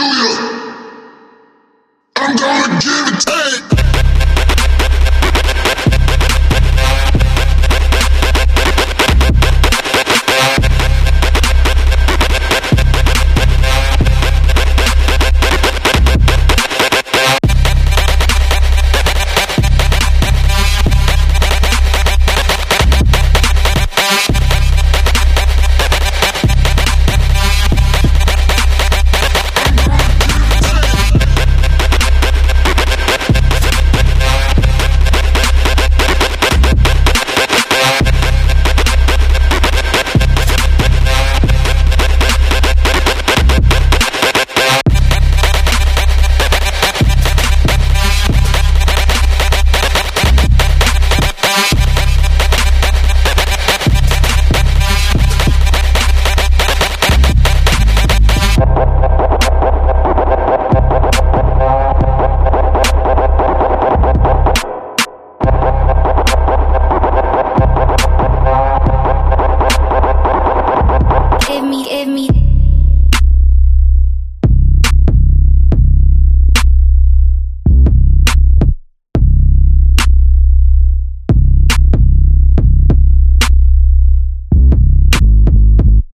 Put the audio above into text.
to you. I'm gonna give it to you.